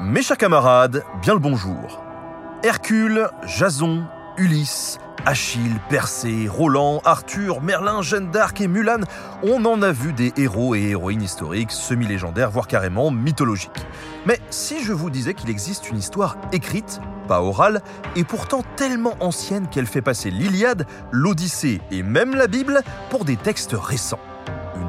Mes chers camarades, bien le bonjour. Hercule, Jason, Ulysse, Achille, Persée, Roland, Arthur, Merlin, Jeanne d'Arc et Mulan, on en a vu des héros et héroïnes historiques, semi-légendaires, voire carrément mythologiques. Mais si je vous disais qu'il existe une histoire écrite, pas orale, et pourtant tellement ancienne qu'elle fait passer l'Iliade, l'Odyssée et même la Bible pour des textes récents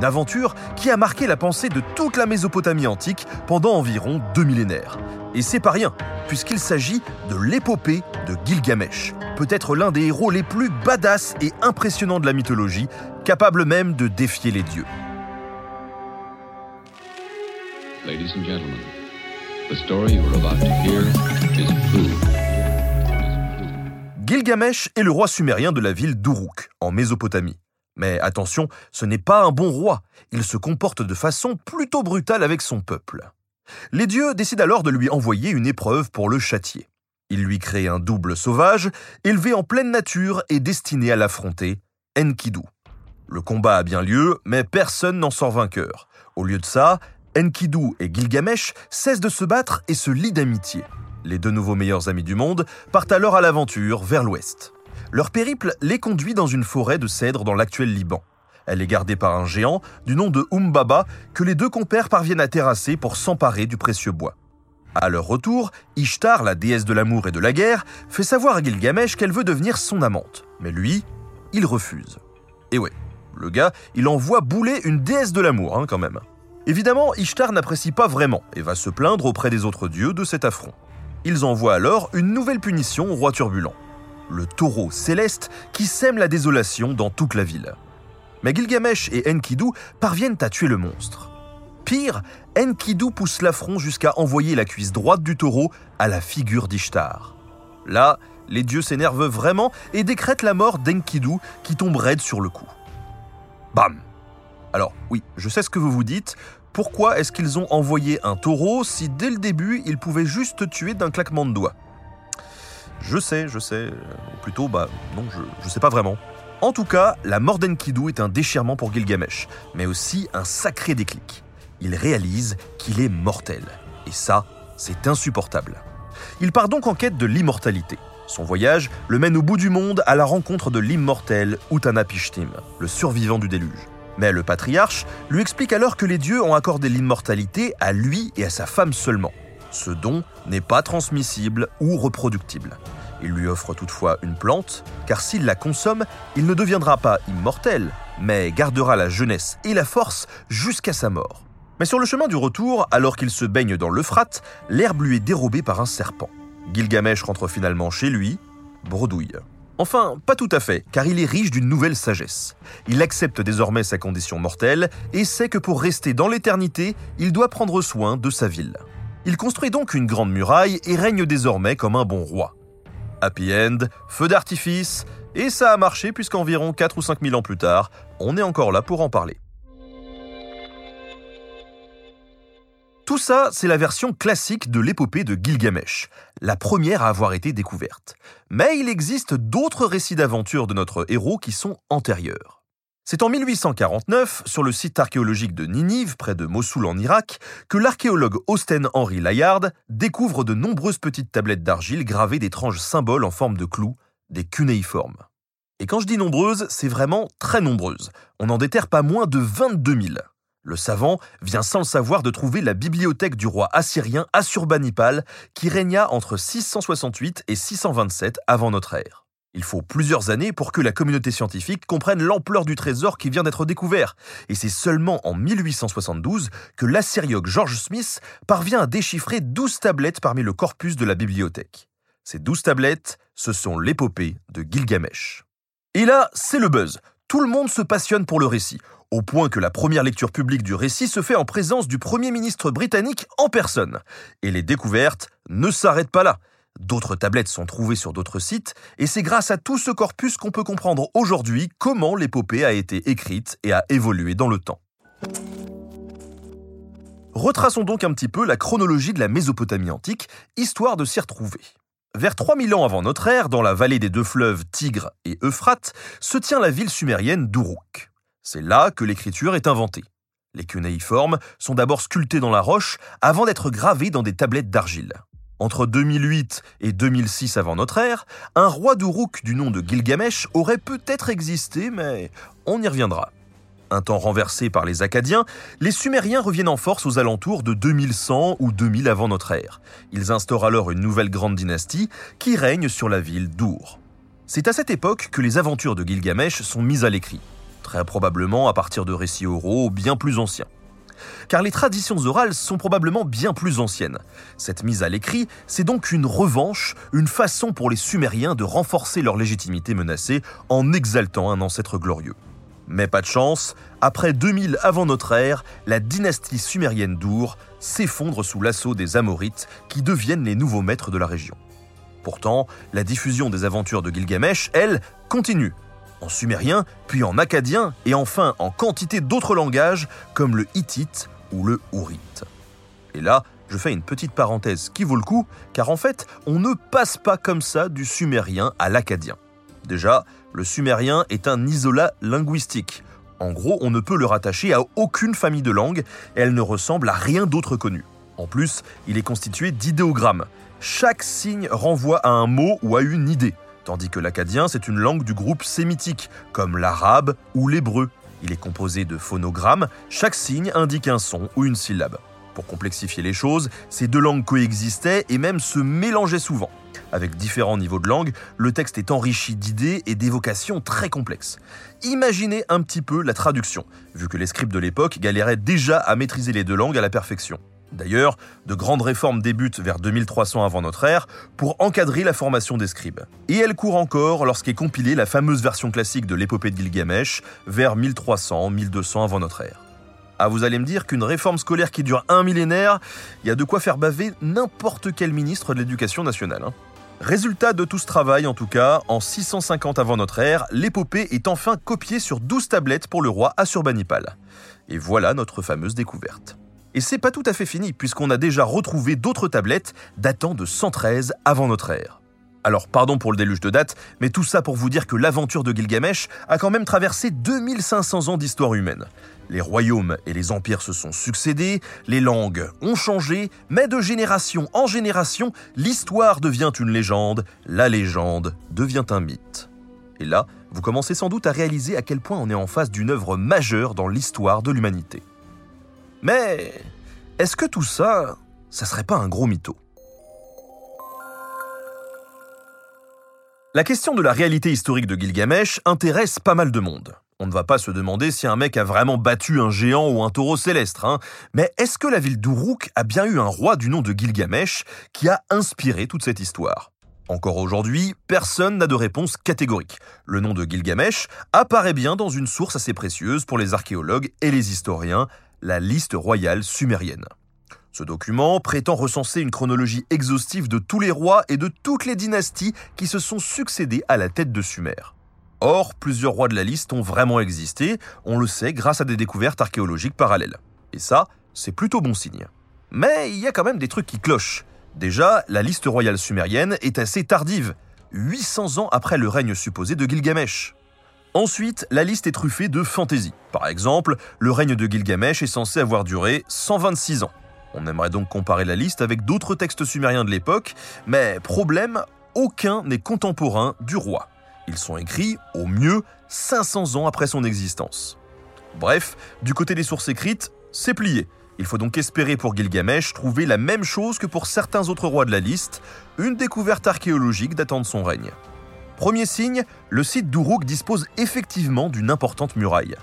une aventure qui a marqué la pensée de toute la Mésopotamie antique pendant environ deux millénaires. Et c'est pas rien, puisqu'il s'agit de l'épopée de Gilgamesh, peut-être l'un des héros les plus badass et impressionnants de la mythologie, capable même de défier les dieux. Ladies and gentlemen, the story you are about to hear is true. Gilgamesh est le roi sumérien de la ville d'Uruk, en Mésopotamie. Mais attention, ce n'est pas un bon roi, il se comporte de façon plutôt brutale avec son peuple. Les dieux décident alors de lui envoyer une épreuve pour le châtier. Ils lui créent un double sauvage, élevé en pleine nature et destiné à l'affronter, Enkidu. Le combat a bien lieu, mais personne n'en sort vainqueur. Au lieu de ça, Enkidu et Gilgamesh cessent de se battre et se lient d'amitié. Les deux nouveaux meilleurs amis du monde partent alors à l'aventure vers l'ouest. Leur périple les conduit dans une forêt de cèdres dans l'actuel Liban. Elle est gardée par un géant du nom de Umbaba que les deux compères parviennent à terrasser pour s'emparer du précieux bois. À leur retour, Ishtar, la déesse de l'amour et de la guerre, fait savoir à Gilgamesh qu'elle veut devenir son amante. Mais lui, il refuse. Et ouais, le gars, il envoie bouler une déesse de l'amour, hein, quand même. Évidemment, Ishtar n'apprécie pas vraiment et va se plaindre auprès des autres dieux de cet affront. Ils envoient alors une nouvelle punition au roi turbulent le taureau céleste qui sème la désolation dans toute la ville. Mais Gilgamesh et Enkidu parviennent à tuer le monstre. Pire, Enkidu pousse l'affront jusqu'à envoyer la cuisse droite du taureau à la figure d'Ishtar. Là, les dieux s'énervent vraiment et décrètent la mort d'Enkidu qui tombe raide sur le coup. Bam Alors oui, je sais ce que vous vous dites, pourquoi est-ce qu'ils ont envoyé un taureau si dès le début ils pouvaient juste tuer d'un claquement de doigts? Je sais, je sais. Ou plutôt, bah non, je, je sais pas vraiment. En tout cas, la mort d'Enkidu est un déchirement pour Gilgamesh, mais aussi un sacré déclic. Il réalise qu'il est mortel. Et ça, c'est insupportable. Il part donc en quête de l'immortalité. Son voyage le mène au bout du monde à la rencontre de l'immortel Utanapishtim, le survivant du déluge. Mais le patriarche lui explique alors que les dieux ont accordé l'immortalité à lui et à sa femme seulement. Ce don n'est pas transmissible ou reproductible. Il lui offre toutefois une plante, car s'il la consomme, il ne deviendra pas immortel, mais gardera la jeunesse et la force jusqu'à sa mort. Mais sur le chemin du retour, alors qu'il se baigne dans l'Euphrate, l'herbe lui est dérobée par un serpent. Gilgamesh rentre finalement chez lui, bredouille. Enfin, pas tout à fait, car il est riche d'une nouvelle sagesse. Il accepte désormais sa condition mortelle et sait que pour rester dans l'éternité, il doit prendre soin de sa ville. Il construit donc une grande muraille et règne désormais comme un bon roi. Happy End, feu d'artifice, et ça a marché puisqu'environ 4 ou 5 000 ans plus tard, on est encore là pour en parler. Tout ça, c'est la version classique de l'épopée de Gilgamesh, la première à avoir été découverte. Mais il existe d'autres récits d'aventure de notre héros qui sont antérieurs. C'est en 1849, sur le site archéologique de Ninive, près de Mossoul en Irak, que l'archéologue Austen Henry Layard découvre de nombreuses petites tablettes d'argile gravées d'étranges symboles en forme de clous, des cunéiformes. Et quand je dis nombreuses, c'est vraiment très nombreuses. On n'en déterre pas moins de 22 000. Le savant vient sans le savoir de trouver la bibliothèque du roi assyrien Assurbanipal qui régna entre 668 et 627 avant notre ère. Il faut plusieurs années pour que la communauté scientifique comprenne l'ampleur du trésor qui vient d'être découvert, et c'est seulement en 1872 que l'assyriologue George Smith parvient à déchiffrer 12 tablettes parmi le corpus de la bibliothèque. Ces 12 tablettes, ce sont l'épopée de Gilgamesh. Et là, c'est le buzz. tout le monde se passionne pour le récit, au point que la première lecture publique du récit se fait en présence du Premier ministre britannique en personne. Et les découvertes ne s'arrêtent pas là. D'autres tablettes sont trouvées sur d'autres sites, et c'est grâce à tout ce corpus qu'on peut comprendre aujourd'hui comment l'épopée a été écrite et a évolué dans le temps. Retraçons donc un petit peu la chronologie de la Mésopotamie antique, histoire de s'y retrouver. Vers 3000 ans avant notre ère, dans la vallée des deux fleuves Tigre et Euphrate, se tient la ville sumérienne d'Uruk. C'est là que l'écriture est inventée. Les cunéiformes sont d'abord sculptés dans la roche avant d'être gravés dans des tablettes d'argile. Entre 2008 et 2006 avant notre ère, un roi d'Uruk du nom de Gilgamesh aurait peut-être existé, mais on y reviendra. Un temps renversé par les Acadiens, les Sumériens reviennent en force aux alentours de 2100 ou 2000 avant notre ère. Ils instaurent alors une nouvelle grande dynastie qui règne sur la ville d'Ur. C'est à cette époque que les aventures de Gilgamesh sont mises à l'écrit, très probablement à partir de récits oraux bien plus anciens car les traditions orales sont probablement bien plus anciennes. Cette mise à l'écrit, c'est donc une revanche, une façon pour les Sumériens de renforcer leur légitimité menacée en exaltant un ancêtre glorieux. Mais pas de chance, après 2000 avant notre ère, la dynastie sumérienne d'Our s'effondre sous l'assaut des Amorites qui deviennent les nouveaux maîtres de la région. Pourtant, la diffusion des aventures de Gilgamesh, elle, continue, en sumérien, puis en acadien et enfin en quantité d'autres langages comme le hittite ou le hourite. Et là, je fais une petite parenthèse qui vaut le coup, car en fait, on ne passe pas comme ça du sumérien à l'acadien. Déjà, le sumérien est un isolat linguistique. En gros, on ne peut le rattacher à aucune famille de langues, elle ne ressemble à rien d'autre connu. En plus, il est constitué d'idéogrammes. Chaque signe renvoie à un mot ou à une idée tandis que l'acadien, c'est une langue du groupe sémitique, comme l'arabe ou l'hébreu. Il est composé de phonogrammes, chaque signe indique un son ou une syllabe. Pour complexifier les choses, ces deux langues coexistaient et même se mélangeaient souvent. Avec différents niveaux de langue, le texte est enrichi d'idées et d'évocations très complexes. Imaginez un petit peu la traduction, vu que les scribes de l'époque galéraient déjà à maîtriser les deux langues à la perfection. D'ailleurs, de grandes réformes débutent vers 2300 avant notre ère pour encadrer la formation des scribes. Et elles courent encore lorsqu'est compilée la fameuse version classique de l'épopée de Gilgamesh vers 1300-1200 avant notre ère. Ah, vous allez me dire qu'une réforme scolaire qui dure un millénaire, il y a de quoi faire baver n'importe quel ministre de l'éducation nationale. Hein. Résultat de tout ce travail, en tout cas, en 650 avant notre ère, l'épopée est enfin copiée sur 12 tablettes pour le roi Assurbanipal. Et voilà notre fameuse découverte. Et c'est pas tout à fait fini, puisqu'on a déjà retrouvé d'autres tablettes datant de 113 avant notre ère. Alors pardon pour le déluge de date, mais tout ça pour vous dire que l'aventure de Gilgamesh a quand même traversé 2500 ans d'histoire humaine. Les royaumes et les empires se sont succédés, les langues ont changé, mais de génération en génération, l'histoire devient une légende, la légende devient un mythe. Et là, vous commencez sans doute à réaliser à quel point on est en face d'une œuvre majeure dans l'histoire de l'humanité. Mais est-ce que tout ça, ça serait pas un gros mytho? La question de la réalité historique de Gilgamesh intéresse pas mal de monde. On ne va pas se demander si un mec a vraiment battu un géant ou un taureau céleste, hein. mais est-ce que la ville d'Uruk a bien eu un roi du nom de Gilgamesh qui a inspiré toute cette histoire? Encore aujourd'hui, personne n'a de réponse catégorique. Le nom de Gilgamesh apparaît bien dans une source assez précieuse pour les archéologues et les historiens, la liste royale sumérienne. Ce document prétend recenser une chronologie exhaustive de tous les rois et de toutes les dynasties qui se sont succédés à la tête de Sumer. Or, plusieurs rois de la liste ont vraiment existé, on le sait grâce à des découvertes archéologiques parallèles. Et ça, c'est plutôt bon signe. Mais il y a quand même des trucs qui clochent. Déjà, la liste royale sumérienne est assez tardive, 800 ans après le règne supposé de Gilgamesh. Ensuite, la liste est truffée de fantaisie. Par exemple, le règne de Gilgamesh est censé avoir duré 126 ans. On aimerait donc comparer la liste avec d'autres textes sumériens de l'époque, mais problème, aucun n'est contemporain du roi. Ils sont écrits, au mieux, 500 ans après son existence. Bref, du côté des sources écrites, c'est plié. Il faut donc espérer pour Gilgamesh trouver la même chose que pour certains autres rois de la liste, une découverte archéologique datant de son règne. Premier signe, le site d'Uruk dispose effectivement d'une importante muraille.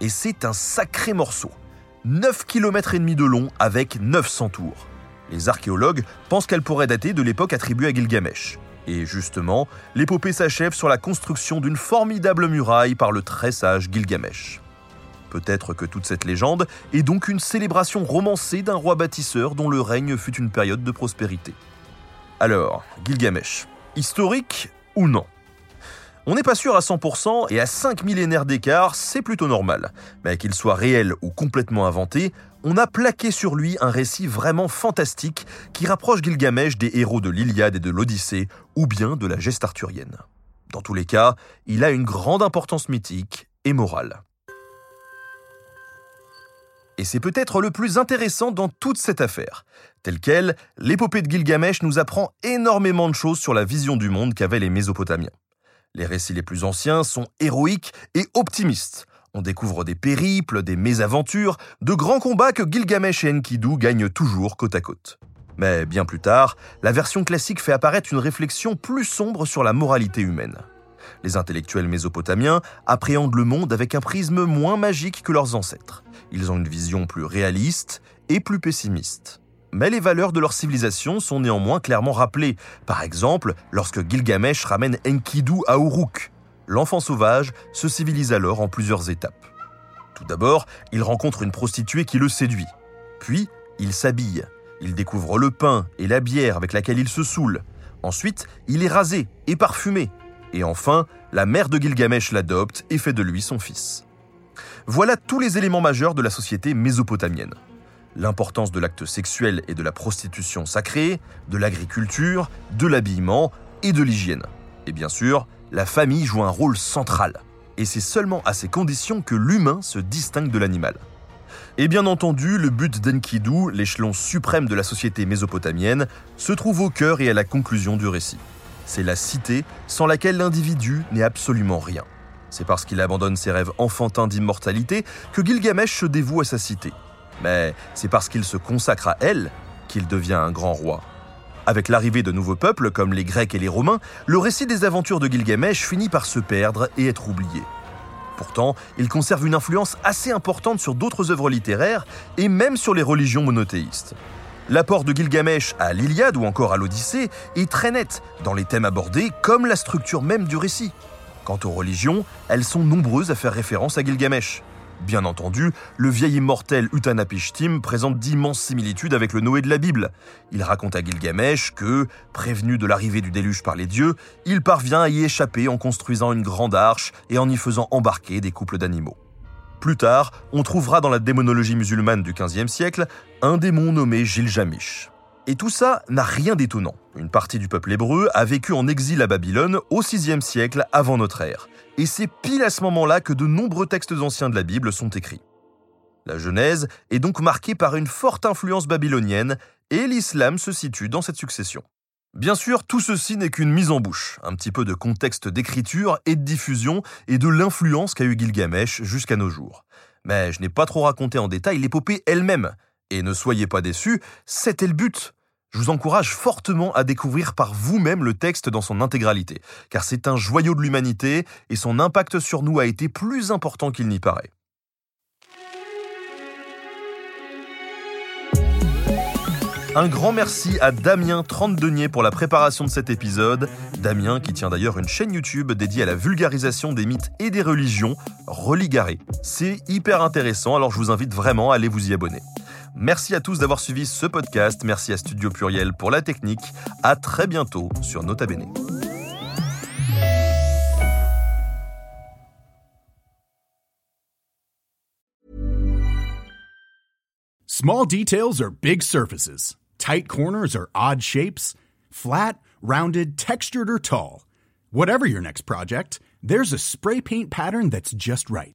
Et c'est un sacré morceau. 9 km et demi de long avec 900 tours. Les archéologues pensent qu'elle pourrait dater de l'époque attribuée à Gilgamesh. Et justement, l'épopée s'achève sur la construction d'une formidable muraille par le très sage Gilgamesh. Peut-être que toute cette légende est donc une célébration romancée d'un roi bâtisseur dont le règne fut une période de prospérité. Alors, Gilgamesh, historique ou non? On n'est pas sûr à 100% et à 5 millénaires d'écart, c'est plutôt normal. Mais qu'il soit réel ou complètement inventé, on a plaqué sur lui un récit vraiment fantastique qui rapproche Gilgamesh des héros de l'Iliade et de l'Odyssée ou bien de la geste arthurienne. Dans tous les cas, il a une grande importance mythique et morale. Et c'est peut-être le plus intéressant dans toute cette affaire. Telle qu'elle, l'épopée de Gilgamesh nous apprend énormément de choses sur la vision du monde qu'avaient les Mésopotamiens. Les récits les plus anciens sont héroïques et optimistes. On découvre des périples, des mésaventures, de grands combats que Gilgamesh et Enkidu gagnent toujours côte à côte. Mais bien plus tard, la version classique fait apparaître une réflexion plus sombre sur la moralité humaine. Les intellectuels mésopotamiens appréhendent le monde avec un prisme moins magique que leurs ancêtres. Ils ont une vision plus réaliste et plus pessimiste mais les valeurs de leur civilisation sont néanmoins clairement rappelées. Par exemple, lorsque Gilgamesh ramène Enkidu à Uruk. L'enfant sauvage se civilise alors en plusieurs étapes. Tout d'abord, il rencontre une prostituée qui le séduit. Puis, il s'habille. Il découvre le pain et la bière avec laquelle il se saoule. Ensuite, il est rasé et parfumé. Et enfin, la mère de Gilgamesh l'adopte et fait de lui son fils. Voilà tous les éléments majeurs de la société mésopotamienne l'importance de l'acte sexuel et de la prostitution sacrée, de l'agriculture, de l'habillement et de l'hygiène. Et bien sûr, la famille joue un rôle central. Et c'est seulement à ces conditions que l'humain se distingue de l'animal. Et bien entendu, le but d'Enkidu, l'échelon suprême de la société mésopotamienne, se trouve au cœur et à la conclusion du récit. C'est la cité sans laquelle l'individu n'est absolument rien. C'est parce qu'il abandonne ses rêves enfantins d'immortalité que Gilgamesh se dévoue à sa cité, mais c'est parce qu'il se consacre à elle qu'il devient un grand roi. Avec l'arrivée de nouveaux peuples comme les Grecs et les Romains, le récit des aventures de Gilgamesh finit par se perdre et être oublié. Pourtant, il conserve une influence assez importante sur d'autres œuvres littéraires et même sur les religions monothéistes. L'apport de Gilgamesh à l'Iliade ou encore à l'Odyssée est très net dans les thèmes abordés comme la structure même du récit. Quant aux religions, elles sont nombreuses à faire référence à Gilgamesh. Bien entendu, le vieil immortel Utanapishtim présente d'immenses similitudes avec le Noé de la Bible. Il raconte à Gilgamesh que, prévenu de l'arrivée du déluge par les dieux, il parvient à y échapper en construisant une grande arche et en y faisant embarquer des couples d'animaux. Plus tard, on trouvera dans la démonologie musulmane du XVe siècle un démon nommé Gilgamesh. Et tout ça n'a rien d'étonnant. Une partie du peuple hébreu a vécu en exil à Babylone au VIe siècle avant notre ère. Et c'est pile à ce moment-là que de nombreux textes anciens de la Bible sont écrits. La Genèse est donc marquée par une forte influence babylonienne et l'islam se situe dans cette succession. Bien sûr, tout ceci n'est qu'une mise en bouche, un petit peu de contexte d'écriture et de diffusion et de l'influence qu'a eu Gilgamesh jusqu'à nos jours. Mais je n'ai pas trop raconté en détail l'épopée elle-même, et ne soyez pas déçus, c'était le but. Je vous encourage fortement à découvrir par vous-même le texte dans son intégralité, car c'est un joyau de l'humanité et son impact sur nous a été plus important qu'il n'y paraît. Un grand merci à Damien Trentedenier pour la préparation de cet épisode. Damien qui tient d'ailleurs une chaîne YouTube dédiée à la vulgarisation des mythes et des religions, Religaré. C'est hyper intéressant, alors je vous invite vraiment à aller vous y abonner. Merci à tous d'avoir suivi ce podcast. Merci à Studio Pluriel pour la technique. À très bientôt sur Nota Bene. Small details are big surfaces. Tight corners are odd shapes. Flat, rounded, textured, or tall. Whatever your next project, there's a spray paint pattern that's just right.